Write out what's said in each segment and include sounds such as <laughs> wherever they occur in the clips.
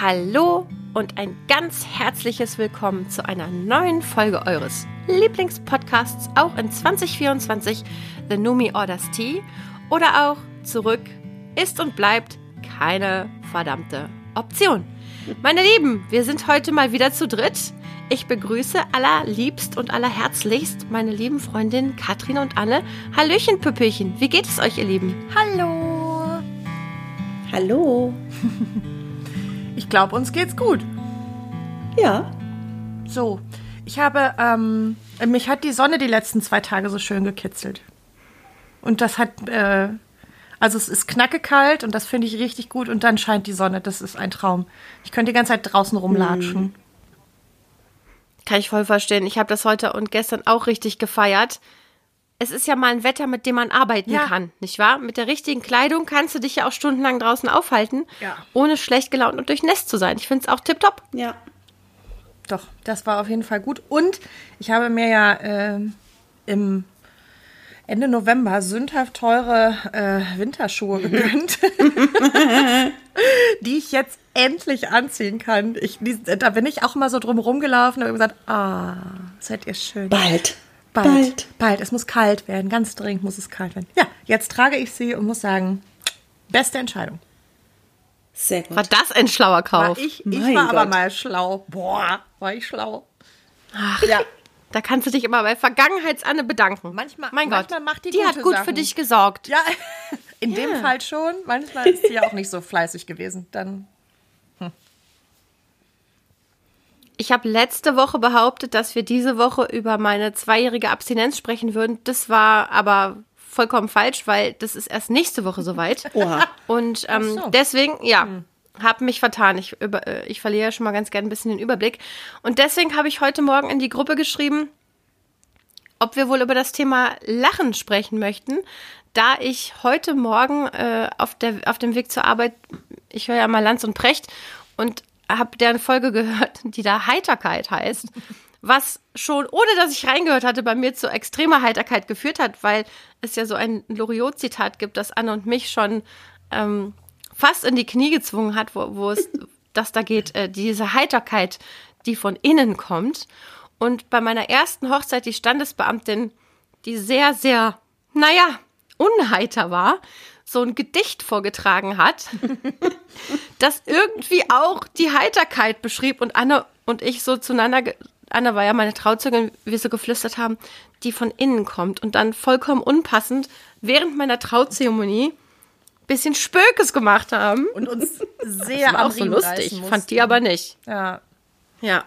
Hallo und ein ganz herzliches Willkommen zu einer neuen Folge eures Lieblingspodcasts, auch in 2024, The Numi Orders Tea oder auch zurück ist und bleibt keine verdammte Option. Meine Lieben, wir sind heute mal wieder zu dritt. Ich begrüße allerliebst und allerherzlichst meine lieben Freundinnen Katrin und Anne. Hallöchen, Püppelchen. Wie geht es euch, ihr Lieben? Hallo. Hallo. <laughs> Ich glaube, uns geht's gut. Ja. So, ich habe, ähm, mich hat die Sonne die letzten zwei Tage so schön gekitzelt. Und das hat, äh, also es ist knackekalt und das finde ich richtig gut und dann scheint die Sonne. Das ist ein Traum. Ich könnte die ganze Zeit draußen rumlatschen. Hm. Kann ich voll verstehen. Ich habe das heute und gestern auch richtig gefeiert. Es ist ja mal ein Wetter, mit dem man arbeiten Ja. kann, nicht wahr? Mit der richtigen Kleidung kannst du dich ja auch stundenlang draußen aufhalten, Ja. ohne schlecht gelaunt und durchnässt zu sein. Ich finde es auch tipptopp. Ja. Doch, das war auf jeden Fall gut. Und ich habe mir ja ähm, im Ende November sündhaft teure äh, Winterschuhe <laughs> gegönnt, <laughs> die ich jetzt endlich anziehen kann. Ich, die, da bin ich auch mal so drum rumgelaufen und habe gesagt, ah, seid ihr schön. Bald. Bald, Bald. bald. Es muss kalt werden. Ganz dringend muss es kalt werden. Ja, jetzt trage ich sie und muss sagen, beste Entscheidung. Sehr gut. War das ein schlauer War Kauf? ich ich Mein war aber Gott. mal schlau. Boah, war ich schlau. Ach, Ja. Da kannst du dich immer bei Vergangenheitsanne bedanken. Manchmal- mein manchmal Gott, macht die die hat gut für Sachen. dich gesorgt. Ja, <laughs> in dem Fall schon. Manchmal ist sie ja auch nicht so fleißig gewesen. Dann Ich habe letzte Woche behauptet, dass wir diese Woche über meine zweijährige Abstinenz sprechen würden. Das war aber vollkommen falsch, weil das ist erst nächste Woche soweit. <laughs> Oha. Und ähm, so. deswegen, ja, habe mich vertan. Ich, über, äh, ich verliere schon mal ganz gerne ein bisschen den Überblick. Und deswegen habe ich heute Morgen in die Gruppe geschrieben, ob wir wohl über das Thema Lachen sprechen möchten, da ich heute Morgen äh, auf, der, auf dem Weg zur Arbeit, ich höre ja mal Lanz und Precht und habe deren Folge gehört, die da Heiterkeit heißt, was schon, ohne dass ich reingehört hatte, bei mir zu extremer Heiterkeit geführt hat, weil es ja so ein Loriot-Zitat gibt, das Anne und mich schon ähm, fast in die Knie gezwungen hat, wo, wo es <laughs> das da geht, äh, diese Heiterkeit, die von innen kommt. Und bei meiner ersten Hochzeit die Standesbeamtin, die sehr, sehr, naja, unheiter war, so ein Gedicht vorgetragen hat, <laughs> das irgendwie auch die Heiterkeit beschrieb und Anne und ich so zueinander, Anne war ja meine Trauzeugin, wir so geflüstert haben, die von innen kommt und dann vollkommen unpassend während meiner Trauzeremonie bisschen Spökes gemacht haben. und uns <laughs> sehr war am auch so lustig, reißen fand die aber nicht. Ja, Ja.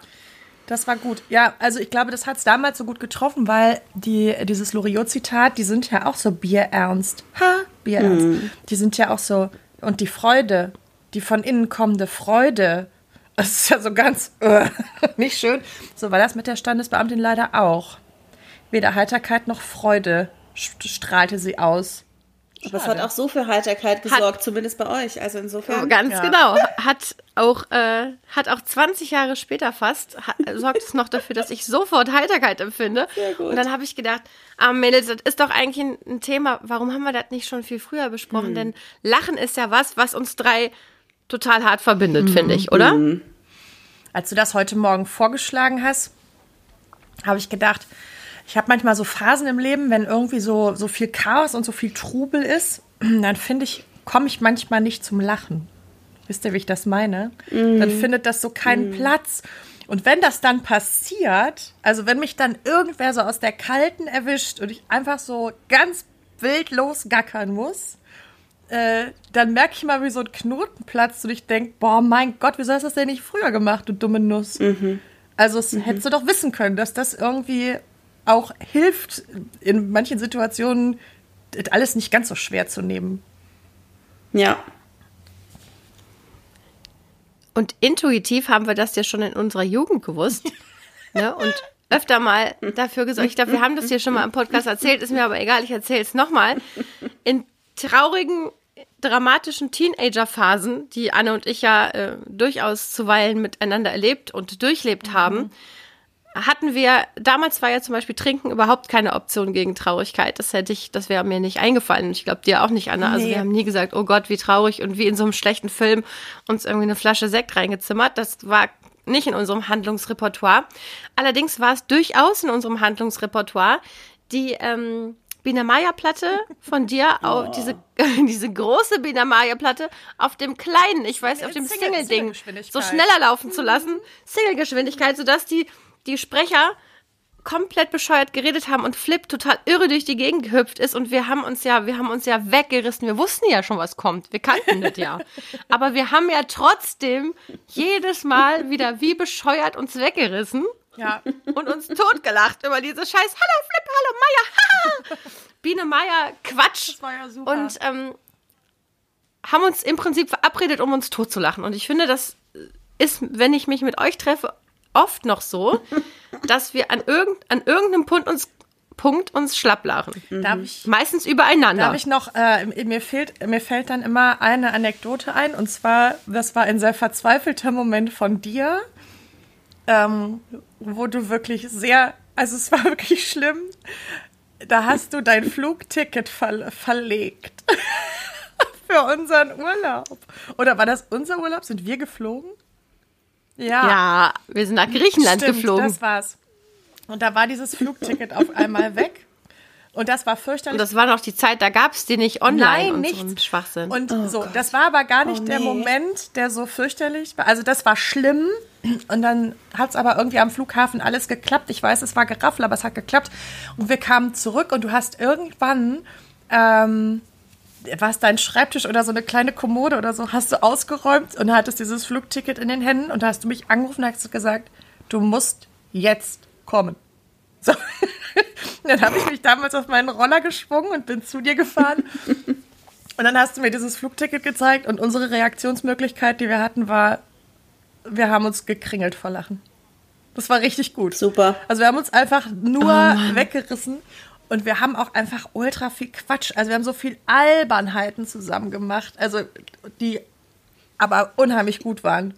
das war gut. Ja, also ich glaube, das hat es damals so gut getroffen, weil die, dieses Loriot-Zitat, die sind ja auch so bierernst. Ha, bierernst. Die sind ja auch so, und die Freude, die von innen kommende Freude, <laughs> das ist ja so ganz äh, <laughs> nicht schön. So war das mit der Standesbeamtin leider auch. Weder Heiterkeit noch Freude st- strahlte sie aus. Aber es hat auch so für Heiterkeit gesorgt, zumindest bei euch. Also insofern. Ganz Ja. genau. Hat auch, äh, hat auch 20 Jahre später fast, ha, sorgt es noch dafür, dass ich sofort Heiterkeit empfinde. Sehr gut. Und dann habe ich gedacht, ah Mädels, das ist doch eigentlich ein, ein Thema, warum haben wir das nicht schon viel früher Mhm. besprochen? Denn Lachen ist ja was, was uns drei total hart verbindet, finde ich, oder? Mhm. Als du das heute Morgen vorgeschlagen hast, habe ich gedacht, ich habe manchmal so Phasen im Leben, wenn irgendwie so, so viel Chaos und so viel Trubel ist, <clears throat> dann finde ich, komme ich manchmal nicht zum Lachen. Wisst ihr, wie ich das meine? Dann findet das so keinen Platz. Und wenn das dann passiert, also wenn mich dann irgendwer so aus der Kalten erwischt und ich einfach so ganz wild losgackern muss, äh, dann merke ich mal, wie so ein Knoten platzt und ich denke, boah, mein Gott, wieso hast du das denn nicht früher gemacht, du dumme Nuss? Also es hättest du doch wissen können, dass das irgendwie auch hilft, in manchen Situationen das alles nicht ganz so schwer zu nehmen. Ja. Und intuitiv haben wir das ja schon in unserer Jugend gewusst. <laughs> ne? Und öfter mal dafür gesorgt. Ich glaube, wir haben das hier schon mal im Podcast erzählt, ist mir aber egal, ich erzähle es nochmal. In traurigen, dramatischen Teenager-Phasen, die Anne und ich ja äh, durchaus zuweilen miteinander erlebt und durchlebt haben, hatten wir, damals war ja zum Beispiel Trinken überhaupt keine Option gegen Traurigkeit. Das hätte ich, das wäre mir nicht eingefallen. Ich glaube dir auch nicht, Anna. Also Nee. wir haben nie gesagt, oh Gott, wie traurig und wie in so einem schlechten Film uns irgendwie eine Flasche Sekt reingezimmert. Das war nicht in unserem Handlungsrepertoire. Allerdings war es durchaus in unserem Handlungsrepertoire die ähm, Bina Maya Platte von dir, auf diese, <laughs> diese große Bina Maya Platte auf dem kleinen, ich weiß, auf dem Single- Single-Ding, so schneller laufen zu lassen, Single-Geschwindigkeit, sodass die, die Sprecher komplett bescheuert geredet haben und Flip total irre durch die Gegend gehüpft ist und wir haben uns ja, wir haben uns ja weggerissen. Wir wussten ja schon, was kommt. Wir kannten das ja. <laughs> Aber wir haben ja trotzdem jedes Mal wieder wie bescheuert uns weggerissen Ja. und uns totgelacht über diese scheiß Hallo Flip, hallo Meier, <laughs> haha. Biene Meier, Quatsch. Das war ja super. Und ähm, haben uns im Prinzip verabredet, um uns totzulachen. Und ich finde, das ist, wenn ich mich mit euch treffe, oft noch so, dass wir an, irgend, an irgendeinem Punkt uns, Punkt uns schlapp lachen. Darf ich, Meistens übereinander. darf ich noch, äh, mir, fehlt, mir fällt dann immer eine Anekdote ein. Und zwar, das war ein sehr verzweifelter Moment von dir, ähm, wo du wirklich sehr, also es war <laughs> wirklich schlimm. Da hast du dein Flugticket ver verlegt. <laughs> Für unseren Urlaub. Oder war das unser Urlaub? Sind wir geflogen? Ja, wir sind nach Griechenland Stimmt, geflogen. Das war's. Und da war dieses Flugticket auf einmal weg. Und das war fürchterlich. Und das war noch die Zeit, da gab es die nicht online Nein, und nichts. so ein Schwachsinn. Und so, das war aber gar nicht Oh, der nee. Moment, der so fürchterlich war. Also das war schlimm. Und dann hat es aber irgendwie am Flughafen alles geklappt. Ich weiß, es war Geraffel, aber es hat geklappt. Und wir kamen zurück und du hast irgendwann, ähm, was dein Schreibtisch oder so eine kleine Kommode oder so, hast du ausgeräumt und hattest dieses Flugticket in den Händen und da hast du mich angerufen und hast gesagt, du musst jetzt kommen. So. <laughs> dann habe ich mich damals auf meinen Roller geschwungen und bin zu dir gefahren. Und dann hast du mir dieses Flugticket gezeigt und unsere Reaktionsmöglichkeit, die wir hatten, war, wir haben uns gekringelt vor Lachen. Das war richtig gut. Super. Also wir haben uns einfach nur weggerissen und wir haben auch einfach ultra viel Quatsch. Also wir haben so viel Albernheiten zusammen gemacht, also die aber unheimlich gut waren.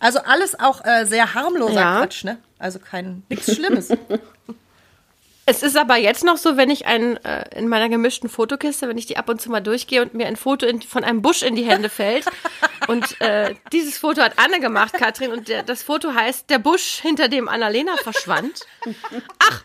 Also alles auch äh, sehr harmloser Ja. Quatsch, ne? Also kein nichts Schlimmes. <laughs> Es ist aber jetzt noch so, wenn ich ein, äh, in meiner gemischten Fotokiste, wenn ich die ab und zu mal durchgehe und mir ein Foto in, von einem Busch in die Hände fällt. und äh, dieses Foto hat Anne gemacht, Katrin, und der, das Foto heißt Der Busch, hinter dem Annalena verschwand. Ach,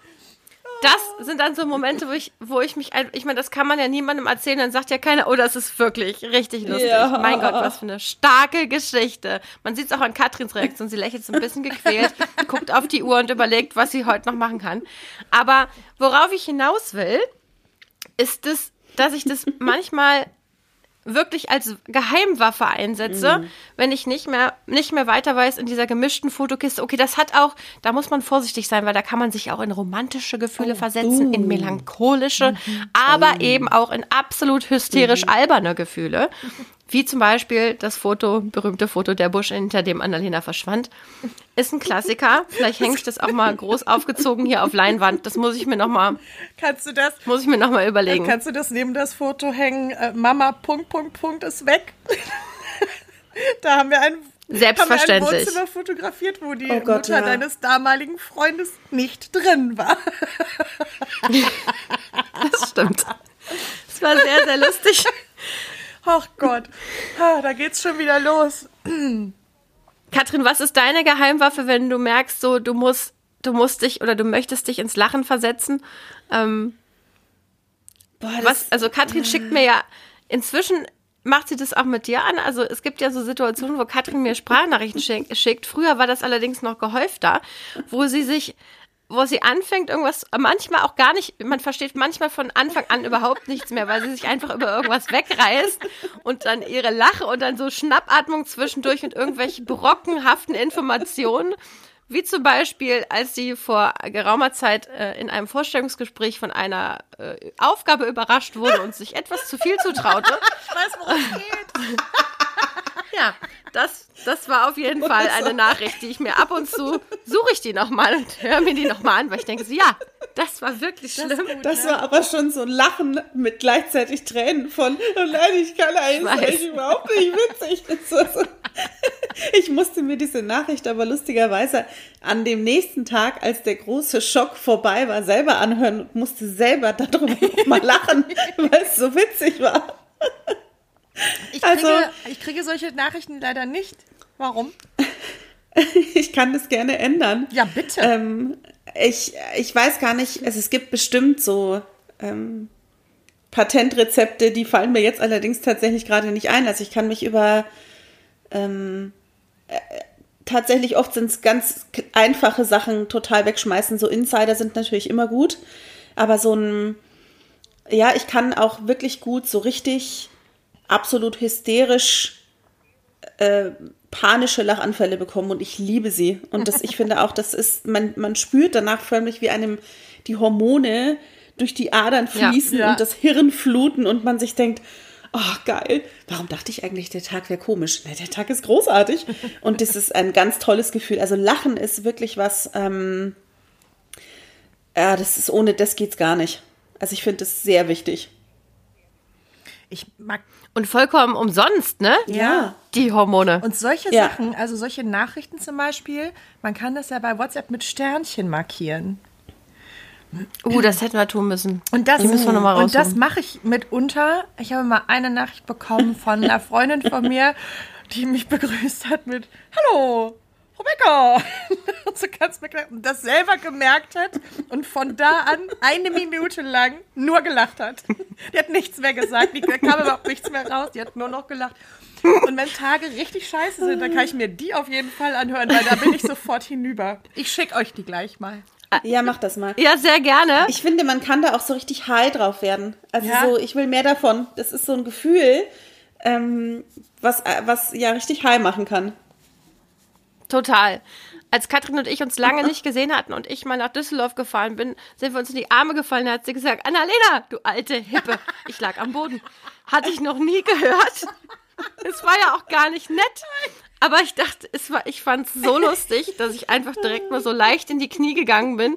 das sind dann so Momente, wo ich, wo ich mich, ich meine, das kann man ja niemandem erzählen, dann sagt ja keiner, oh, das ist wirklich richtig lustig. Ja. Mein Gott, was für eine starke Geschichte. Man sieht es auch an Katrins Reaktion, sie lächelt so ein bisschen gequält, <laughs> guckt auf die Uhr und überlegt, was sie heute noch machen kann. Aber worauf ich hinaus will, ist es, dass ich das <laughs> manchmal wirklich als Geheimwaffe einsetze, wenn ich nicht mehr, nicht mehr weiter weiß in dieser gemischten Fotokiste. Okay, das hat auch, da muss man vorsichtig sein, weil da kann man sich auch in romantische Gefühle versetzen, in melancholische, aber eben auch in absolut hysterisch alberne Gefühle. Wie zum Beispiel das Foto, berühmte Foto der Busch, hinter dem Annalena verschwand. Ist ein Klassiker. Vielleicht hänge ich das auch mal groß aufgezogen hier auf Leinwand. Das muss ich mir noch mal, Kannst du das? muss ich mir noch mal überlegen. Kannst du das neben das Foto hängen? Äh, Mama Punkt Punkt Punkt ist weg. <laughs> da haben wir ein Selbstverständlich. Haben wir ein Wohnzimmer fotografiert, wo die Oh Gott, Mutter ja. deines damaligen Freundes nicht drin war. <laughs> Das stimmt. Das war sehr, sehr lustig. <laughs> Ach Gott, da geht's schon wieder los. Katrin, was ist deine Geheimwaffe, wenn du merkst, so du musst, du musst dich oder du möchtest dich ins Lachen versetzen? Ähm, Boah, was, also Katrin schickt mir ja inzwischen macht sie das auch mit dir an. Also es gibt ja so Situationen, wo Katrin mir Sprachnachrichten schick- schickt. Früher war das allerdings noch gehäufter, wo sie sich wo sie anfängt, irgendwas, manchmal auch gar nicht, man versteht manchmal von Anfang an überhaupt nichts mehr, weil sie sich einfach über irgendwas wegreißt und dann ihre Lache und dann so Schnappatmung zwischendurch und irgendwelche brockenhaften Informationen. Wie zum Beispiel, als sie vor geraumer Zeit äh, in einem Vorstellungsgespräch von einer äh, Aufgabe überrascht wurde und sich etwas zu viel zutraute. Ich weiß, worum es geht. <laughs> Ja, das, das war auf jeden Fall eine Nachricht, die ich mir ab und zu suche ich die nochmal und höre mir die nochmal an, weil ich denke so, ja, das war wirklich schlimm. Das war aber schon so ein Lachen mit gleichzeitig Tränen von, oh nein, ich kann eigentlich überhaupt nicht witzig. <laughs> Das Ich musste mir diese Nachricht aber lustigerweise an dem nächsten Tag, als der große Schock vorbei war, selber anhören und musste selber darüber mal lachen, <laughs> weil es so witzig war. Ich kriege, Also- ich kriege solche Nachrichten leider nicht. Warum? <laughs> Ich kann das gerne ändern. Ja, bitte. Ähm, ich, ich weiß gar nicht, also es gibt bestimmt so ähm, Patentrezepte, die fallen mir jetzt allerdings tatsächlich gerade nicht ein. Also ich kann mich über ähm, äh, tatsächlich oft sind es ganz einfache Sachen total wegschmeißen. So Insider sind natürlich immer gut, aber so ein ja, ich kann auch wirklich gut so richtig absolut hysterisch äh, panische Lachanfälle bekommen und ich liebe sie. Und das, ich finde auch, das ist, man, man spürt danach förmlich, wie einem die Hormone durch die Adern Ja. fließen Ja. und das Hirn fluten und man sich denkt, oh geil, warum dachte ich eigentlich, der Tag wäre komisch? Na, der Tag ist großartig. Und das ist ein ganz tolles Gefühl. Also Lachen ist wirklich was, ähm, ja, das ist, ohne das geht's gar nicht. Also ich finde das sehr wichtig. Ich mag Und vollkommen umsonst, ne? Ja. Die Hormone. Und solche Ja. Sachen, also solche Nachrichten zum Beispiel, man kann das ja bei WhatsApp mit Sternchen markieren. Uh, das hätten wir tun müssen. Und das, Die müssen wir noch mal und das mache ich mitunter. Ich habe mal eine Nachricht bekommen von einer Freundin von mir, die mich begrüßt hat mit Hallo, Rebecca. Und <laughs> so ganz beklagt und das selber gemerkt hat und von da an eine Minute lang nur gelacht hat. <laughs> Die hat nichts mehr gesagt, die, da kam überhaupt nichts mehr raus, die hat nur noch gelacht. Und wenn Tage richtig scheiße sind, dann kann ich mir die auf jeden Fall anhören, weil da bin ich sofort hinüber. Ich schicke euch die gleich mal. Ja, mach das mal. Ja, sehr gerne. Ich finde, man kann da auch so richtig high drauf werden. Also Ja. so, ich will mehr davon. Das ist so ein Gefühl, ähm, was, äh, was ja richtig high machen kann. Total. Als Katrin und ich uns lange nicht gesehen hatten und ich mal nach Düsseldorf gefahren bin, sind wir uns in die Arme gefallen. Da hat sie gesagt, Annalena, du alte Hippe. Ich lag am Boden. Hatte ich noch nie gehört. Es war ja auch gar nicht nett. Aber ich dachte, es war, ich fand es so lustig, dass ich einfach direkt mal so leicht in die Knie gegangen bin.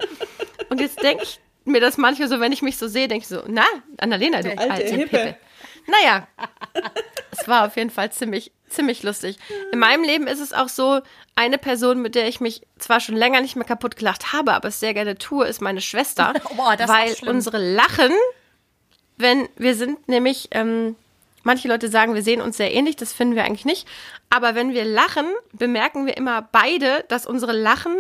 Und jetzt denke ich mir das manchmal so, wenn ich mich so sehe, denke ich so, na, Annalena, du alte, alte Hippe. Hippe. Naja, es war auf jeden Fall ziemlich, ziemlich lustig. In meinem Leben ist es auch so, eine Person, mit der ich mich zwar schon länger nicht mehr kaputt gelacht habe, aber es sehr gerne tue, ist meine Schwester. <laughs> Boah, weil unsere Lachen, wenn wir sind nämlich, ähm, manche Leute sagen, wir sehen uns sehr ähnlich, das finden wir eigentlich nicht. Aber wenn wir lachen, bemerken wir immer beide, dass unsere Lachen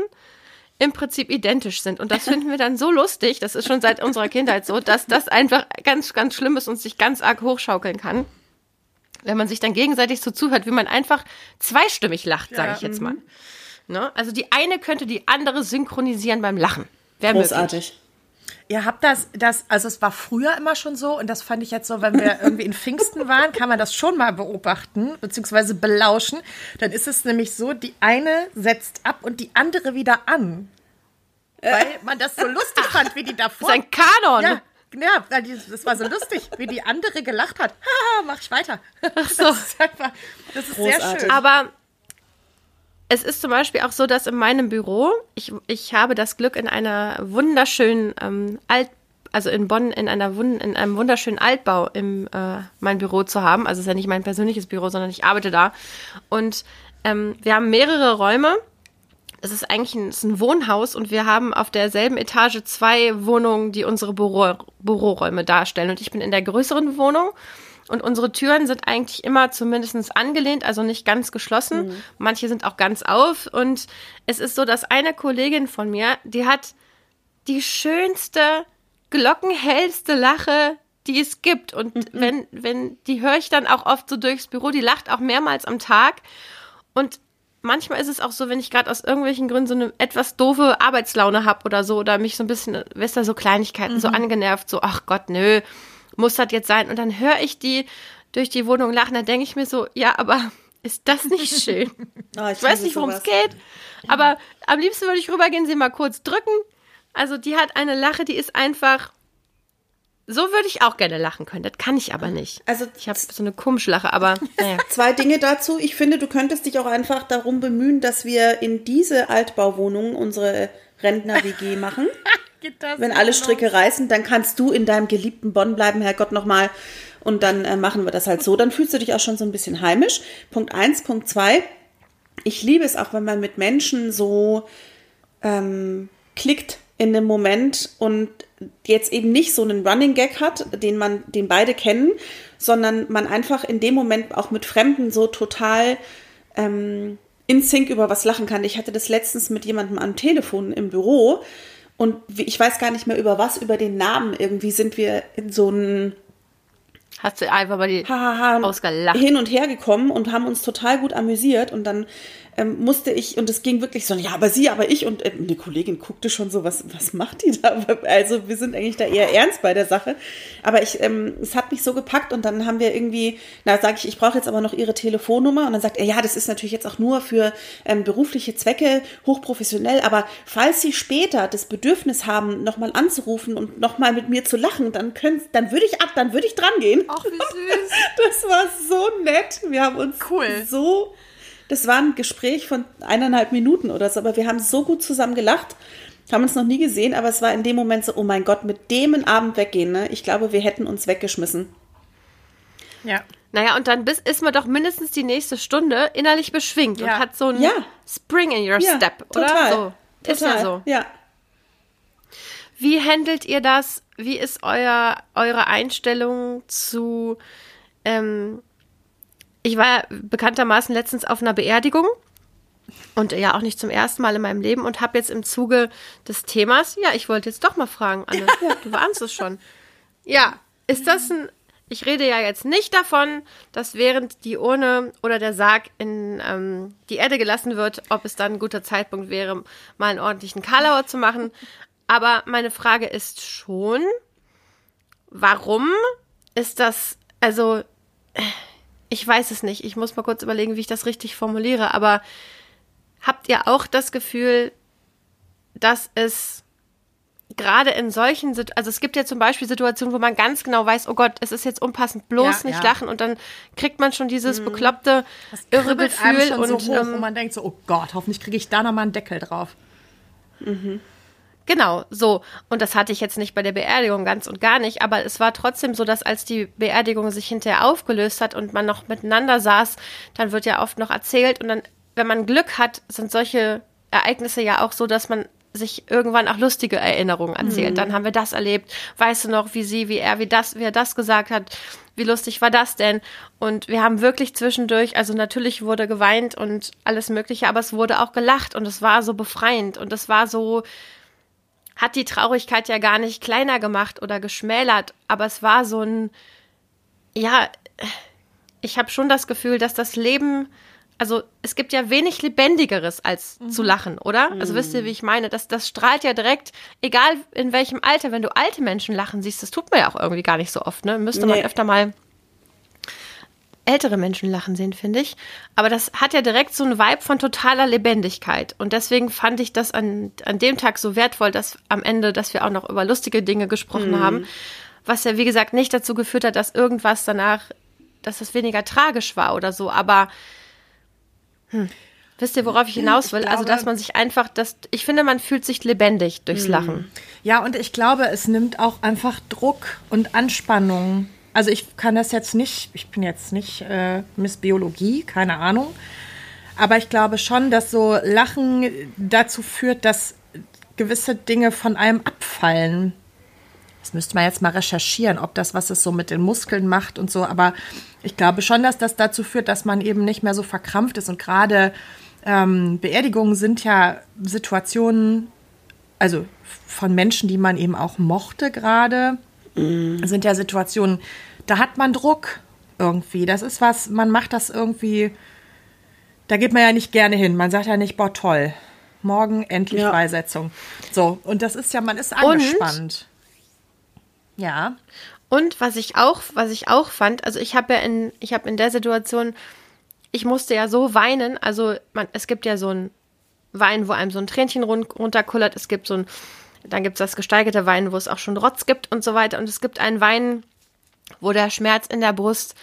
im Prinzip identisch sind. Und das finden wir dann so lustig, das ist schon seit unserer Kindheit so, dass das einfach ganz, ganz schlimm ist und sich ganz arg hochschaukeln kann. Wenn man sich dann gegenseitig so zuhört, wie man einfach zweistimmig lacht, sage ich jetzt mal. Ne? Also die eine könnte die andere synchronisieren beim Lachen. Wäre möglich. Großartig. Ihr habt das, das, also es war früher immer schon so und das fand ich jetzt so, wenn wir <laughs> irgendwie in Pfingsten waren, kann man das schon mal beobachten, beziehungsweise belauschen. Dann ist es nämlich so, die eine setzt ab und die andere wieder an. Weil man das so lustig fand, wie die <laughs> Das davor. ist ein Kanon. ja, ja, das war so lustig, wie die andere gelacht hat. Haha, mach ich weiter. Ach so. Das ist, einfach, das ist sehr schön. Aber es ist zum Beispiel auch so, dass in meinem Büro, ich, ich habe das Glück, in einer wunderschönen ähm, Alt, also in Bonn, in einer in einem wunderschönen Altbau im äh, mein Büro zu haben. Also es ist ja nicht mein persönliches Büro, sondern ich arbeite da. Und ähm, wir haben mehrere Räume. Es ist eigentlich ein, ist ein Wohnhaus und wir haben auf derselben Etage zwei Wohnungen, die unsere Büro, Büroräume darstellen. Und ich bin in der größeren Wohnung und unsere Türen sind eigentlich immer zumindest angelehnt, also nicht ganz geschlossen. Manche sind auch ganz auf. Und es ist so, dass eine Kollegin von mir, die hat die schönste, glockenhellste Lache, die es gibt. Und wenn, wenn, die höre ich dann auch oft so durchs Büro, die lacht auch mehrmals am Tag. Und manchmal ist es auch so, wenn ich gerade aus irgendwelchen Gründen so eine etwas doofe Arbeitslaune habe oder so, oder mich so ein bisschen, weißt du, so Kleinigkeiten, so angenervt, so, ach Gott, nö, muss das jetzt sein? Und dann höre ich die durch die Wohnung lachen, dann denke ich mir so, ja, aber <laughs> ist das nicht <laughs> schön? Oh, Ich weiß nicht, worum es geht, aber am liebsten würde ich rübergehen, sie mal kurz drücken. Also die hat eine Lache, die ist einfach So würde ich auch gerne lachen können. Das kann ich aber nicht. Also ich habe so eine Komischlache, aber <laughs> naja. Zwei Dinge dazu. Ich finde, du könntest dich auch einfach darum bemühen, dass wir in diese Altbauwohnung unsere Rentner-WG machen. <laughs> Wenn alle Stricke reißen, dann kannst du in deinem geliebten Bonn bleiben, Herrgott, nochmal. Und dann äh, machen wir das halt so. Dann fühlst du dich auch schon so ein bisschen heimisch. Punkt eins. Punkt zwei. Ich liebe es auch, wenn man mit Menschen so ähm, klickt in dem Moment und jetzt eben nicht so einen Running Gag hat, den man, den beide kennen, sondern man einfach in dem Moment auch mit Fremden so total ähm, in Sync über was lachen kann. Ich hatte das letztens mit jemandem am Telefon im Büro und ich weiß gar nicht mehr über was, über den Namen. Irgendwie sind wir in so einen Hast du einfach mal die Hahaha, ausgelacht. hin und her gekommen und haben uns total gut amüsiert und dann ähm, musste ich, und es ging wirklich so, ja, aber sie, aber ich und äh, eine Kollegin guckte schon so, was, was macht die da? <laughs> Also wir sind eigentlich da eher ernst bei der Sache. Aber ich, ähm, es hat mich so gepackt und dann haben wir irgendwie, na, sage ich, ich brauche jetzt aber noch ihre Telefonnummer und dann sagt er, ja, das ist natürlich jetzt auch nur für ähm, berufliche Zwecke, hochprofessionell, aber falls Sie später das Bedürfnis haben, nochmal anzurufen und nochmal mit mir zu lachen, dann können, dann würde ich ab, dann würde ich dran gehen. Ach, wie süß. <laughs> Das war so nett. Wir haben uns Cool. so das war ein Gespräch von eineinhalb Minuten oder so, aber wir haben so gut zusammen gelacht, haben uns noch nie gesehen, aber es war in dem Moment so, oh mein Gott, mit dem einen Abend weggehen, ne? Ich glaube, wir hätten uns weggeschmissen. Ja. Naja, und dann bis, ist man doch mindestens die nächste Stunde innerlich beschwingt und Ja. hat so einen Ja. Spring in your Ja, step, oder? total. So. Ist ja so. Ja. Wie handelt ihr das? Wie ist euer, eure Einstellung zu. Ähm, ich war ja bekanntermaßen letztens auf einer Beerdigung und ja auch nicht zum ersten Mal in meinem Leben und habe jetzt im Zuge des Themas, ja, ich wollte jetzt doch mal fragen, Anne, <laughs> du ahnst es schon. Ja, ist das ein. Ich rede ja jetzt nicht davon, dass während die Urne oder der Sarg in ähm, die Erde gelassen wird, ob es dann ein guter Zeitpunkt wäre, mal einen ordentlichen Karlauer zu machen. Aber meine Frage ist schon, warum ist das, also, äh, ich weiß es nicht. Ich muss mal kurz überlegen, wie ich das richtig formuliere. Aber habt ihr auch das Gefühl, dass es gerade in solchen, Sit- also es gibt ja zum Beispiel Situationen, wo man ganz genau weiß, oh Gott, es ist jetzt unpassend, bloß Ja, nicht ja. lachen und dann kriegt man schon dieses bekloppte, irre Kribbelt einem Gefühl und so hoch, ähm, wo man denkt so, oh Gott, hoffentlich kriege ich da nochmal einen Deckel drauf. Genau, so. Und das hatte ich jetzt nicht bei der Beerdigung ganz und gar nicht, aber es war trotzdem so, dass als die Beerdigung sich hinterher aufgelöst hat und man noch miteinander saß, dann wird ja oft noch erzählt und dann, wenn man Glück hat, sind solche Ereignisse ja auch so, dass man sich irgendwann auch lustige Erinnerungen erzählt. Dann haben wir das erlebt. Weißt du noch, wie sie, wie er, wie das, wie er das gesagt hat? Wie lustig war das denn? Und wir haben wirklich zwischendurch, also natürlich wurde geweint und alles Mögliche, aber es wurde auch gelacht und es war so befreiend und es war so, hat die Traurigkeit ja gar nicht kleiner gemacht oder geschmälert, aber es war so ein, ja, ich habe schon das Gefühl, dass das Leben, also es gibt ja wenig Lebendigeres als zu lachen, oder? Also wisst ihr, wie ich meine? Das, das strahlt ja direkt, egal in welchem Alter, wenn du alte Menschen lachen siehst, das tut man ja auch irgendwie gar nicht so oft, ne? Müsste man Nee. öfter mal ältere Menschen lachen sehen, finde ich. Aber das hat ja direkt so einen Vibe von totaler Lebendigkeit. Und deswegen fand ich das an, an dem Tag so wertvoll, dass am Ende, dass wir auch noch über lustige Dinge gesprochen haben. Was ja, wie gesagt, nicht dazu geführt hat, dass irgendwas danach, dass es weniger tragisch war oder so. Aber hm, wisst ihr, worauf ich hinaus will? also, glaube- dass man sich einfach, das, ich finde, man fühlt sich lebendig durchs Lachen. Ja, und ich glaube, es nimmt auch einfach Druck und Anspannung. Also ich kann das jetzt nicht, ich bin jetzt nicht äh, Miss Biologie, keine Ahnung. Aber ich glaube schon, dass so Lachen dazu führt, dass gewisse Dinge von einem abfallen. Das müsste man jetzt mal recherchieren, ob das, was es so mit den Muskeln macht und so. Aber ich glaube schon, dass das dazu führt, dass man eben nicht mehr so verkrampft ist. Und gerade ähm, Beerdigungen sind ja Situationen, also von Menschen, die man eben auch mochte gerade, sind ja Situationen, da hat man Druck irgendwie. Das ist was, man macht das irgendwie, da geht man ja nicht gerne hin. Man sagt ja nicht, boah, toll, morgen endlich Ja. Beisetzung. So, und das ist ja, man ist angespannt. Ja. Und was ich auch, was ich auch fand, also ich habe ja in, ich habe in der Situation, ich musste ja so weinen, also man, es gibt ja so ein Wein, wo einem so ein Tränchen run runterkullert, es gibt so ein Dann gibt es das gesteigerte Wein, wo es auch schon Rotz gibt und so weiter. Und es gibt einen Wein, wo der Schmerz in der Brust,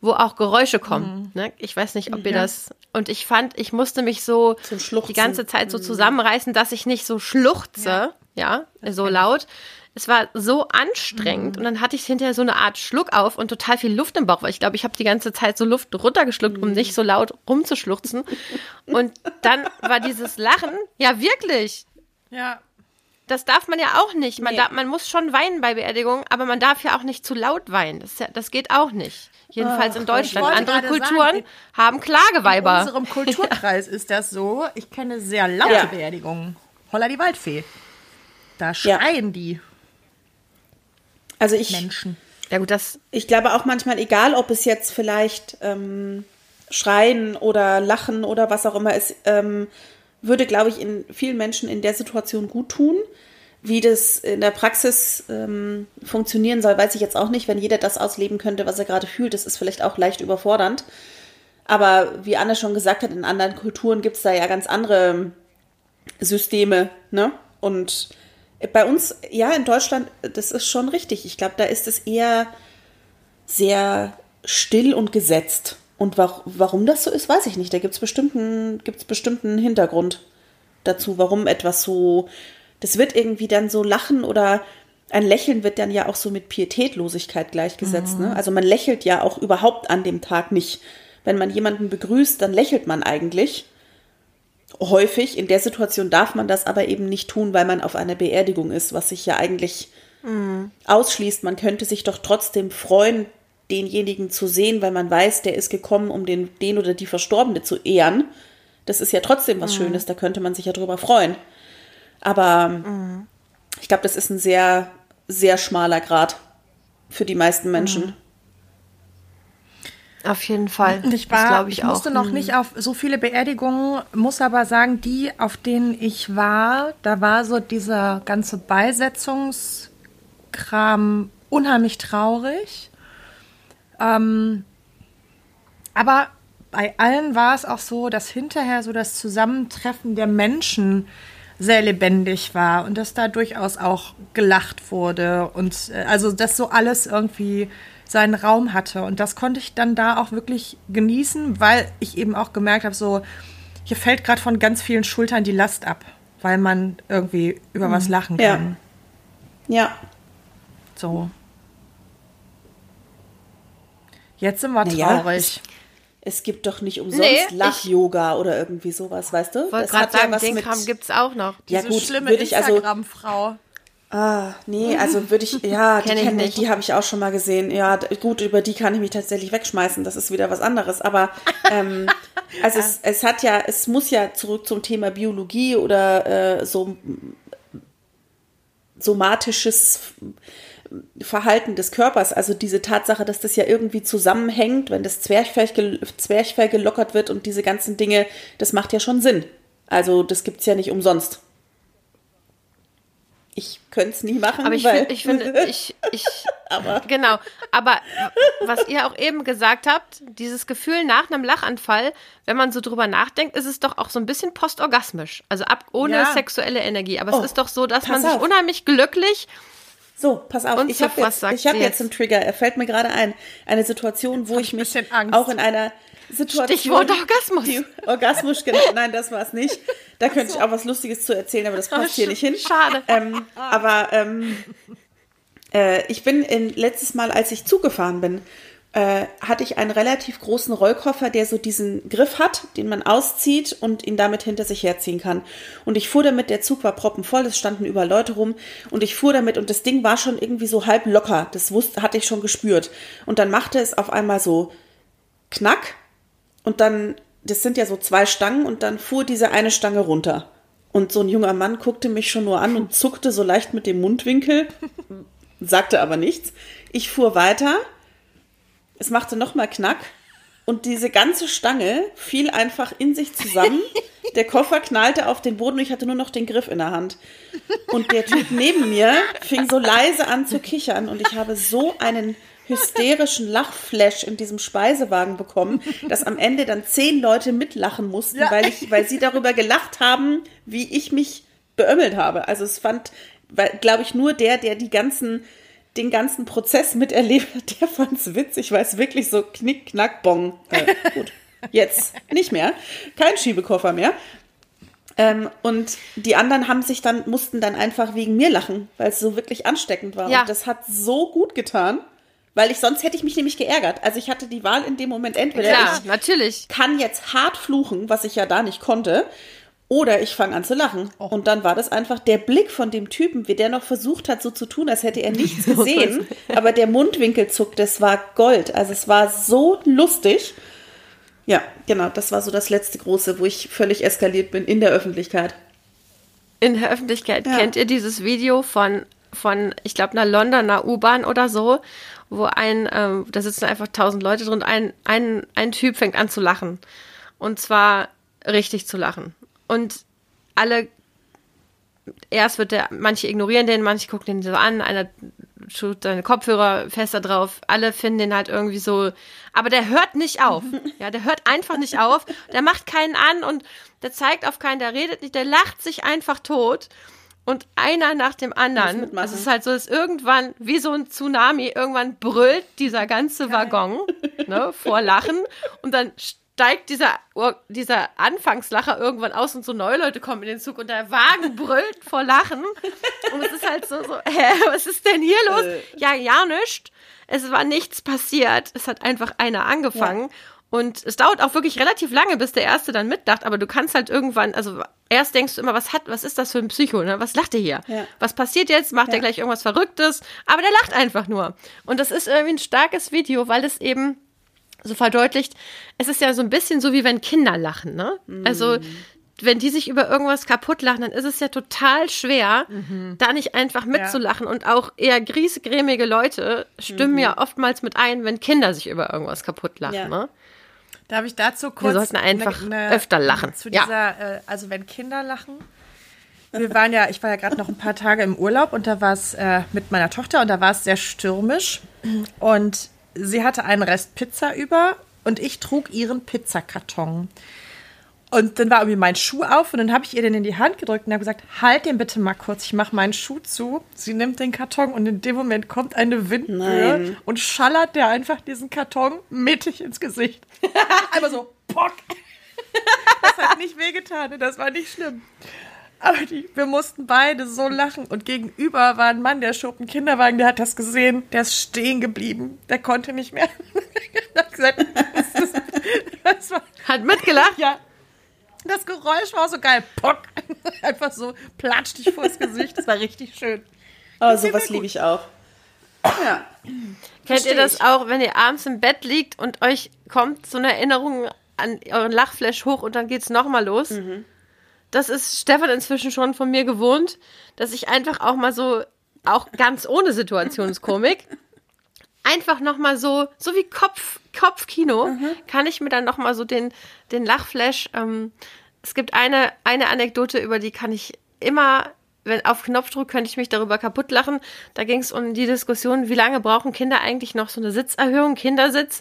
wo auch Geräusche kommen. Ne? Ich weiß nicht, ob ihr das. Und ich fand, ich musste mich so die ganze Zeit so zusammenreißen, dass ich nicht so schluchze, ja, so laut. Es war so anstrengend und dann hatte ich hinterher so eine Art Schluck auf und total viel Luft im Bauch, weil ich glaube, ich habe die ganze Zeit so Luft runtergeschluckt, um nicht so laut rumzuschluchzen. Und dann war dieses Lachen, ja wirklich, Ja. Das darf man ja auch nicht. Man, Nee. darf, man muss schon weinen bei Beerdigungen, aber man darf ja auch nicht zu laut weinen. Das, ja, das geht auch nicht. Jedenfalls in Deutschland. Andere Kulturen sagen, haben In Klageweiber. unserem Kulturkreis ist das so. Ich kenne sehr laute Ja. Beerdigungen. Holla die Waldfee. Da schreien die Also ich, Menschen. Ja gut, das ich glaube auch manchmal, egal ob es jetzt vielleicht ähm, Schreien oder Lachen oder was auch immer ist, ähm, würde, glaube ich, in vielen Menschen in der Situation gut tun. Wie das in der Praxis ähm, funktionieren soll, weiß ich jetzt auch nicht. Wenn jeder das ausleben könnte, was er gerade fühlt, das ist vielleicht auch leicht überfordernd. Aber wie Anne schon gesagt hat, in anderen Kulturen gibt es da ja ganz andere Systeme. Ne? Und bei uns, ja, in Deutschland, das ist schon richtig. Ich glaube, da ist es eher sehr still und gesetzt. Und wa warum das so ist, weiß ich nicht. Da gibt es bestimmten, gibt's bestimmten Hintergrund dazu, warum etwas so. Das wird irgendwie dann so lachen oder ein Lächeln wird dann ja auch so mit Pietätlosigkeit gleichgesetzt. Ne? Also man lächelt ja auch überhaupt an dem Tag nicht. Wenn man jemanden begrüßt, dann lächelt man eigentlich. Häufig. In der Situation darf man das aber eben nicht tun, weil man auf einer Beerdigung ist, was sich ja eigentlich ausschließt. Man könnte sich doch trotzdem freuen, denjenigen zu sehen, weil man weiß, der ist gekommen, um den, den oder die Verstorbene zu ehren. Das ist ja trotzdem was Schönes, da könnte man sich ja drüber freuen. Aber ich glaube, das ist ein sehr, sehr schmaler Grad für die meisten Menschen. auf jeden Fall. Ich war, glaube ich, ich, musste auch. noch nicht auf so viele Beerdigungen, muss aber sagen, die, auf denen ich war, da war so dieser ganze Beisetzungskram unheimlich traurig. Ähm, aber bei allen war es auch so, dass hinterher so das Zusammentreffen der Menschen sehr lebendig war und dass da durchaus auch gelacht wurde und äh, also dass so alles irgendwie seinen Raum hatte und das konnte ich dann da auch wirklich genießen, weil ich eben auch gemerkt habe, so hier fällt gerade von ganz vielen Schultern die Last ab, weil man irgendwie über was lachen Ja. kann. Ja. So. Jetzt sind wir Naja, traurig. Es gibt doch nicht umsonst Nee, Lach-Yoga oder irgendwie sowas, weißt du? wollte Das gerade hat ja sagen, was den mit- Kram gibt's auch noch. Ja Diese gut, schlimme würde ich also Instagram-Frau. Ah, nee, also würde ich, ja, <laughs> die Kenn ich kenne ich, nicht. die habe ich auch schon mal gesehen. Ja, gut, über die kann ich mich tatsächlich wegschmeißen, das ist wieder was anderes. Aber <laughs> ähm, also es, es hat ja, es muss ja zurück zum Thema Biologie oder äh, so somatisches Verhalten des Körpers, also diese Tatsache, dass das ja irgendwie zusammenhängt, wenn das Zwerchfell, gel Zwerchfell gelockert wird und diese ganzen Dinge, das macht ja schon Sinn. Also das gibt's ja nicht umsonst. Ich könnte es nie machen, Aber ich, weil find, ich finde, <laughs> ich, ich, genau. Aber was ihr auch eben gesagt habt, dieses Gefühl nach einem Lachanfall, wenn man so drüber nachdenkt, ist es doch auch so ein bisschen postorgasmisch. Also ab ohne Ja. sexuelle Energie. Aber Oh, es ist doch so, dass man sich auf. unheimlich glücklich So, pass auf, Und ich habe jetzt, ich hab jetzt jetzt? einen Trigger. Er fällt mir gerade ein. Eine Situation, wo ich mich auch in einer Situation. Stichwort Orgasmus. Die, Orgasmus, genau. Nein, das war es nicht. Da könnte ich auch was Lustiges zu erzählen, aber das <laughs> passt hier nicht hin. Schade. Ähm, aber ähm, äh, ich bin in, letztes Mal, als ich zugefahren bin, äh, hatte ich einen relativ großen Rollkoffer, der so diesen Griff hat, den man auszieht und ihn damit hinter sich herziehen kann. Und ich fuhr damit, der Zug war proppenvoll, es standen überall Leute rum und ich fuhr damit und das Ding war schon irgendwie so halb locker. Das wusste, hatte ich schon gespürt. Und dann machte es auf einmal so Knack und dann, das sind ja so zwei Stangen und dann fuhr diese eine Stange runter. Und so ein junger Mann guckte mich schon nur an und zuckte so leicht mit dem Mundwinkel, <laughs> sagte aber nichts. Ich fuhr weiter, es machte nochmal Knack und diese ganze Stange fiel einfach in sich zusammen. <laughs> Der Koffer knallte auf den Boden und ich hatte nur noch den Griff in der Hand. Und der Typ neben mir fing so leise an zu kichern und ich habe so einen hysterischen Lachflash in diesem Speisewagen bekommen, dass am Ende dann zehn Leute mitlachen mussten, Ja. weil, ich, weil sie darüber gelacht haben, wie ich mich beömmelt habe. Also es fand, glaube ich, nur der, der die ganzen, den ganzen Prozess miterlebt hat, <laughs> der fand's witzig, weil es wirklich so knick, knack, bong. Äh, gut, jetzt nicht mehr. Kein Schiebekoffer mehr. Ähm, und die anderen haben sich dann, mussten dann einfach wegen mir lachen, weil es so wirklich ansteckend war. Ja. Und das hat so gut getan, weil ich sonst hätte ich mich nämlich geärgert. Also ich hatte die Wahl in dem Moment entweder Klar, ich natürlich. kann jetzt hart fluchen, was ich ja da nicht konnte, oder ich fange an zu lachen. Und dann war das einfach der Blick von dem Typen, wie der noch versucht hat, so zu tun, als hätte er <laughs> nichts gesehen. aber der Mundwinkel zuckt, das war Gold. Also es war so lustig. Ja, genau, das war so das letzte große, wo ich völlig eskaliert bin in der Öffentlichkeit. In der Öffentlichkeit. Ja. Kennt ihr dieses Video von, von ich glaube, einer Londoner U-Bahn oder so, wo ein, ähm, da sitzen einfach tausend Leute drin, ein, ein, ein Typ fängt an zu lachen. Und zwar richtig zu lachen. Und alle, erst wird der, manche ignorieren den, manche gucken den so an, einer tut seine Kopfhörer fester drauf, alle finden den halt irgendwie so, aber der hört nicht auf. <laughs> Ja, der hört einfach nicht auf, der macht keinen an und der zeigt auf keinen, der redet nicht, der lacht sich einfach tot. Und einer nach dem anderen, also es ist halt so, dass irgendwann, wie so ein Tsunami, irgendwann brüllt dieser ganze Waggon ne, vor Lachen und dann <laughs> steigt dieser, dieser Anfangslacher irgendwann aus und so neue Leute kommen in den Zug und der Wagen brüllt vor Lachen. Und es ist halt so, so hä, was ist denn hier los? Äh. Ja, ja, nichts. Es war nichts passiert. Es hat einfach einer angefangen. Und es dauert auch wirklich relativ lange, bis der Erste dann mitlacht, aber du kannst halt irgendwann, also erst denkst du immer, was hat, was ist das für ein Psycho, ne? Was lacht der hier? Ja. Was passiert jetzt? Macht er Ja. gleich irgendwas Verrücktes? Aber der lacht einfach nur. Und das ist irgendwie ein starkes Video, weil es eben so verdeutlicht, es ist ja so ein bisschen so, wie wenn Kinder lachen, ne? Also, wenn die sich über irgendwas kaputt lachen, dann ist es ja total schwer, da nicht einfach mitzulachen. Und auch eher griesgrämige Leute stimmen ja oftmals mit ein, wenn Kinder sich über irgendwas kaputt lachen, Ja. ne? Darf ich dazu kurz? sollten einfach eine- öfter lachen. Zu Ja. dieser, äh, also wenn Kinder lachen. Wir waren ja, ich war ja gerade noch ein paar Tage im Urlaub und da war es äh, mit meiner Tochter und da war es sehr stürmisch und sie hatte einen Rest Pizza über und ich trug ihren Pizzakarton. Und dann war irgendwie mein Schuh auf und dann habe ich ihr den in die Hand gedrückt und habe gesagt, halt den bitte mal kurz, ich mache meinen Schuh zu. Sie nimmt den Karton und in dem Moment kommt eine Windböe Nein. und schallert der einfach diesen Karton mittig ins Gesicht. <laughs> Einmal so, pock. <laughs> Das hat nicht wehgetan, das war nicht schlimm. Aber die, wir mussten beide so lachen. Und gegenüber war ein Mann, der schob einen Kinderwagen, der hat das gesehen, der ist stehen geblieben. Der konnte nicht mehr. <laughs> Hat gesagt, das, ist- das war, Hat mitgelacht? ja. Das Geräusch war so geil. Pock. <laughs> Einfach so platsch dich vors Gesicht. Das war richtig schön. Oh, sowas liebe ich auch. Ja. Kennt ihr das ich. auch, wenn ihr abends im Bett liegt und euch kommt so eine Erinnerung an euren Lachflash hoch und dann geht's nochmal los? Das ist Stefan inzwischen schon von mir gewohnt, dass ich einfach auch mal so, auch ganz ohne Situationskomik, <laughs> einfach nochmal so, so wie Kopf, Kopfkino, kann ich mir dann nochmal so den, den Lachflash, ähm, es gibt eine, eine Anekdote, über die kann ich immer, wenn auf Knopfdruck könnte ich mich darüber kaputt lachen. Da ging es um die Diskussion, wie lange brauchen Kinder eigentlich noch so eine Sitzerhöhung, Kindersitz?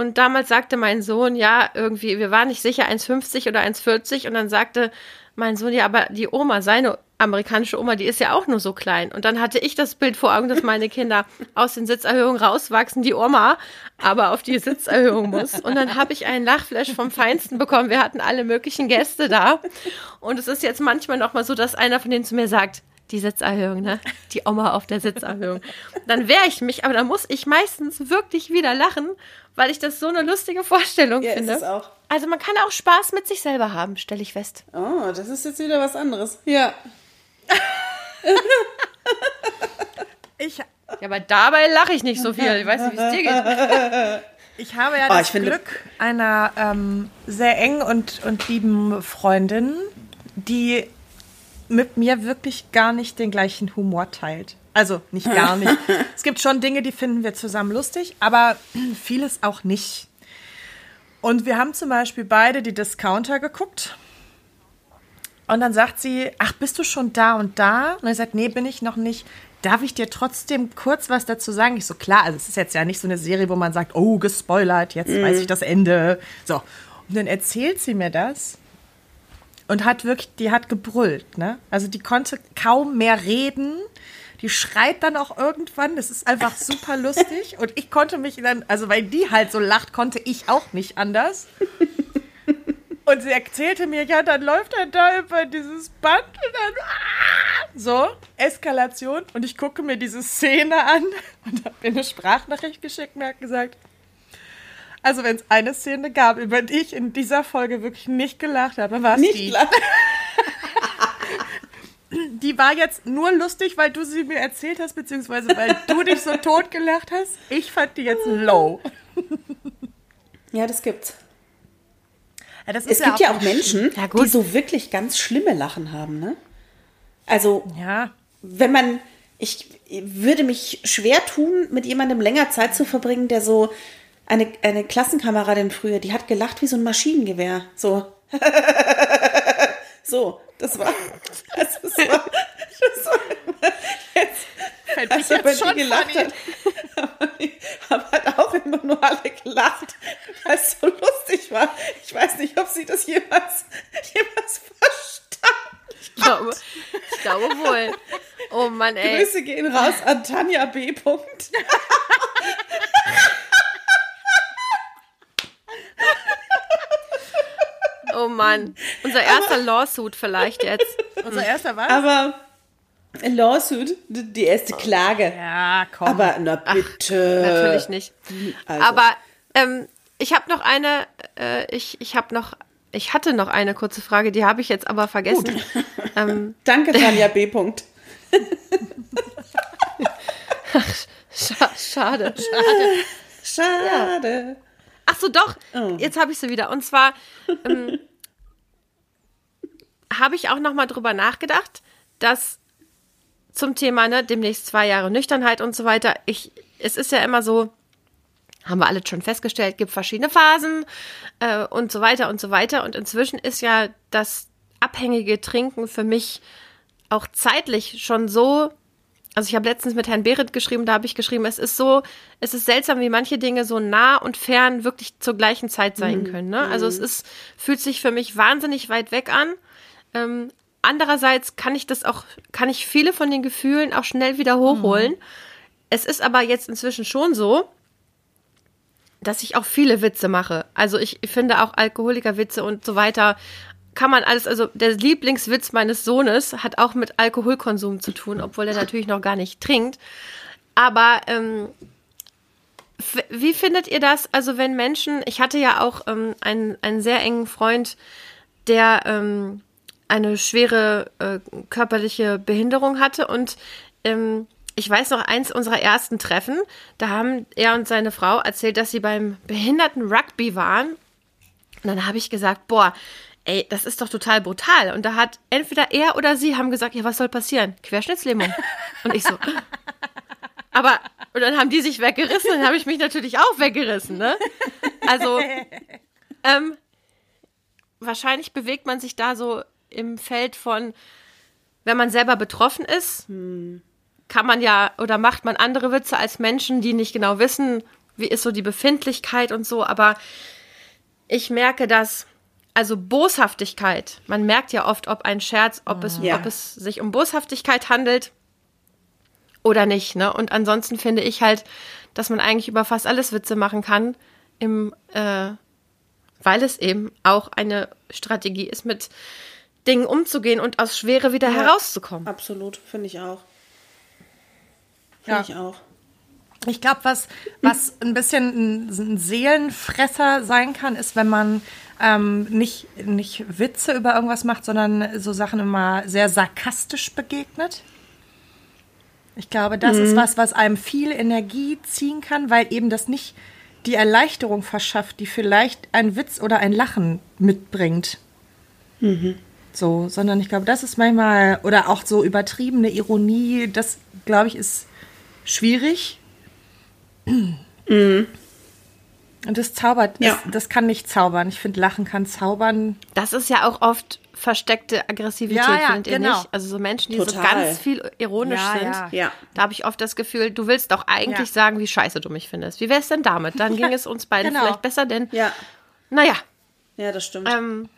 Und damals sagte mein Sohn, ja, irgendwie, wir waren nicht sicher, 1,50 oder 1,40. Und dann sagte mein Sohn, ja, aber die Oma, seine amerikanische Oma, die ist ja auch nur so klein. Und dann hatte ich das Bild vor Augen, dass meine Kinder aus den Sitzerhöhungen rauswachsen, die Oma aber auf die Sitzerhöhung muss. Und dann habe ich einen Lachflash vom Feinsten bekommen. Wir hatten alle möglichen Gäste da. Und es ist jetzt manchmal noch mal so, dass einer von denen zu mir sagt, die Sitzerhöhung, ne? Die Oma auf der Sitzerhöhung. Dann wehre ich mich, aber dann muss ich meistens wirklich wieder lachen, weil ich das so eine lustige Vorstellung Ja, ist finde. es auch. Also man kann auch Spaß mit sich selber haben, stelle ich fest. Oh, das ist jetzt wieder was anderes. Ja. Ich, Ja, aber dabei lache ich nicht so viel. Ich weiß nicht, wie es dir geht. ich habe ja Oh, das ich finde- Glück einer ähm, sehr engen und, und lieben Freundin, die mit mir wirklich gar nicht den gleichen Humor teilt. Also nicht gar nicht. <laughs> es gibt schon Dinge, die finden wir zusammen lustig, aber <clears throat> vieles auch nicht. Und wir haben zum Beispiel beide die Discounter geguckt. Und dann sagt sie, ach, bist du schon da und da? Und er sagt, nee, bin ich noch nicht. Darf ich dir trotzdem kurz was dazu sagen? Ich so, klar, also es ist jetzt ja nicht so eine Serie, wo man sagt, oh, gespoilert, jetzt weiß ich das Ende. So. Und dann erzählt sie mir das. Und hat wirklich, die hat gebrüllt, ne? Also die konnte kaum mehr reden. Die schreit dann auch irgendwann. Das ist einfach super lustig. <laughs> Und ich konnte mich dann, also weil die halt so lacht, konnte ich auch nicht anders. Und sie erzählte mir, ja, dann läuft er da über dieses Band und dann ah, so, Eskalation. Und ich gucke mir diese Szene an <laughs> und habe mir eine Sprachnachricht geschickt und hat gesagt, also wenn es eine Szene gab, über die ich in dieser Folge wirklich nicht gelacht habe, war es Nicht die. klar. <laughs> Die war jetzt nur lustig, weil du sie mir erzählt hast, beziehungsweise weil du <laughs> dich so tot gelacht hast. Ich fand die jetzt low. <laughs> Ja, das gibt's. Ja, das Es gibt ja auch nicht- Menschen, Ja, die so wirklich ganz schlimme Lachen haben, ne? Also, Ja, wenn man, ich würde mich schwer tun, mit jemandem länger Zeit zu verbringen, der so eine, eine Klassenkameradin früher, die hat gelacht wie so ein Maschinengewehr. So. <laughs> so, das war. Das, das war. Das war ich also, wenn die schon gelacht funny. hat, haben halt auch immer nur alle gelacht, weil es so lustig war. Ich weiß nicht, ob sie das jemals, jemals verstanden Ich glaube, ich glaube wohl. Oh Mann, ey. Grüße gehen raus an Tanja B. <laughs> Oh Mann. Unser erster Lawsuit vielleicht jetzt. Unser erster war? Aber Lawsuit, die erste Klage. ja, komm. Aber na bitte. Natürlich nicht. Also. Aber ähm, ich habe noch eine, äh, ich, ich habe noch, ich hatte noch eine kurze Frage, die habe ich jetzt aber vergessen. <laughs> Ähm, <laughs> Danke, Tanja B. Punkt. <laughs> scha schade. Schade. Ach so, doch. Oh. Jetzt habe ich sie wieder. Und zwar ähm, habe ich auch noch mal drüber nachgedacht, dass zum Thema ne, demnächst zwei Jahre Nüchternheit und so weiter. Ich, es ist ja immer so, haben wir alle schon festgestellt, gibt verschiedene Phasen äh, und so weiter und so weiter. Und inzwischen ist ja das abhängige Trinken für mich auch zeitlich schon so. Also ich habe letztens mit Herrn Behret geschrieben, da habe ich geschrieben, es ist so, es ist seltsam, wie manche Dinge so nah und fern wirklich zur gleichen Zeit sein können. Ne? Also es ist, fühlt sich für mich wahnsinnig weit weg an. Ähm, andererseits kann ich das auch, kann ich viele von den Gefühlen auch schnell wieder hochholen. Es ist aber jetzt inzwischen schon so, dass ich auch viele Witze mache. Also ich finde auch Alkoholikerwitze und so weiter kann man alles, also der Lieblingswitz meines Sohnes hat auch mit Alkoholkonsum zu tun, obwohl er natürlich noch gar nicht trinkt. Aber ähm, wie findet ihr das? Also wenn Menschen, ich hatte ja auch ähm, einen, einen sehr engen Freund, der ähm, eine schwere äh, körperliche Behinderung hatte und ähm, ich weiß noch eins unserer ersten Treffen, da haben er und seine Frau erzählt, dass sie beim behinderten Rugby waren. Und dann habe ich gesagt, boah, ey, das ist doch total brutal. Und da hat entweder er oder sie haben gesagt, ja, was soll passieren? Querschnittslähmung. Und ich so, aber, und dann haben die sich weggerissen, dann habe ich mich natürlich auch weggerissen, ne? Also, ähm, wahrscheinlich bewegt man sich da so im Feld von, wenn man selber betroffen ist, kann man ja oder macht man andere Witze als Menschen, die nicht genau wissen, wie ist so die Befindlichkeit und so. Aber ich merke, dass also Boshaftigkeit, man merkt ja oft, ob ein Scherz, ob es, Ja. ob es sich um Boshaftigkeit handelt oder nicht. Ne? Und ansonsten finde ich halt, dass man eigentlich über fast alles Witze machen kann, im, äh, weil es eben auch eine Strategie ist, mit Dingen umzugehen und aus Schwere wieder Ja. herauszukommen. Absolut, finde ich auch. Finde Ja. ich auch. Ich glaube, was, was ein bisschen ein, ein Seelenfresser sein kann, ist, wenn man ähm, nicht, nicht Witze über irgendwas macht, sondern so Sachen immer sehr sarkastisch begegnet. Ich glaube, das ist was, was einem viel Energie ziehen kann, weil eben das nicht die Erleichterung verschafft, die vielleicht ein Witz oder ein Lachen mitbringt. So, sondern ich glaube, das ist manchmal, oder auch so übertriebene Ironie, das, glaube ich, ist schwierig. Und das zaubert, Ja. das, das kann nicht zaubern. Ich finde, Lachen kann zaubern. Das ist ja auch oft versteckte Aggressivität, Ja, ja, findet ihr genau. nicht? Also so Menschen, die so Total. ganz viel ironisch Ja, sind. ja. Ja. Da habe ich oft das Gefühl, du willst doch eigentlich Ja. sagen, wie scheiße du mich findest. Wie wäre es denn damit? Dann <laughs> ging es uns beiden genau. vielleicht besser, denn, Ja, naja, ja, das stimmt. ähm,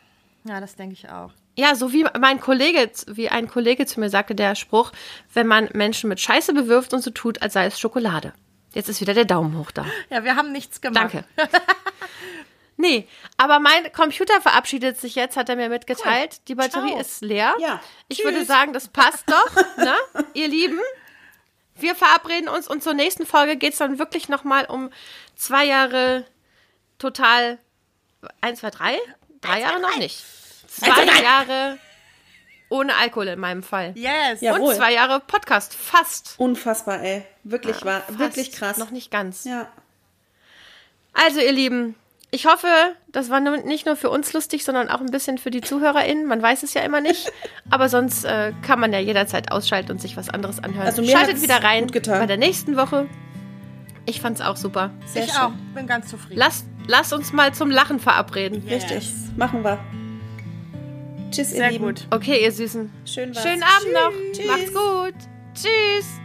Ja, das denke ich auch. Ja, so wie mein Kollege, wie ein Kollege zu mir sagte, der Spruch, wenn man Menschen mit Scheiße bewirft und so tut, als sei es Schokolade. Jetzt ist wieder der Daumen hoch da. Ja, wir haben nichts gemacht. Danke. <laughs> nee, aber mein Computer verabschiedet sich jetzt, hat er mir mitgeteilt. Die Batterie Ciao. ist leer. Ja. Ich würde sagen, das passt doch, <laughs> ne? Ihr Lieben. Wir verabreden uns und zur nächsten Folge geht es dann wirklich nochmal um zwei Jahre total. Eins, zwei, drei? Drei Jahre noch nicht. Zwei Jahre ohne Alkohol in meinem Fall. Yes. Ja. Und Jawohl. zwei Jahre Podcast. Fast. Unfassbar, ey. Wirklich wahr. Fast. Wirklich krass. Noch nicht ganz. Ja. Also, ihr Lieben, ich hoffe, das war nicht nur für uns lustig, sondern auch ein bisschen für die ZuhörerInnen. Man weiß es ja immer nicht. <laughs> Aber sonst äh, kann man ja jederzeit ausschalten und sich was anderes anhören. Also mir Schaltet wieder rein gut getan. bei der nächsten Woche. Ich fand's auch super. Sehr ich schön. auch. Bin ganz zufrieden. Lass, lass uns mal zum Lachen verabreden. Yes. Richtig. Machen wir. Tschüss, ihr Sehr Lieben. gut. Okay, ihr Süßen. Schön war's. Schönen Abend noch. Tschüss. Macht's gut. Tschüss.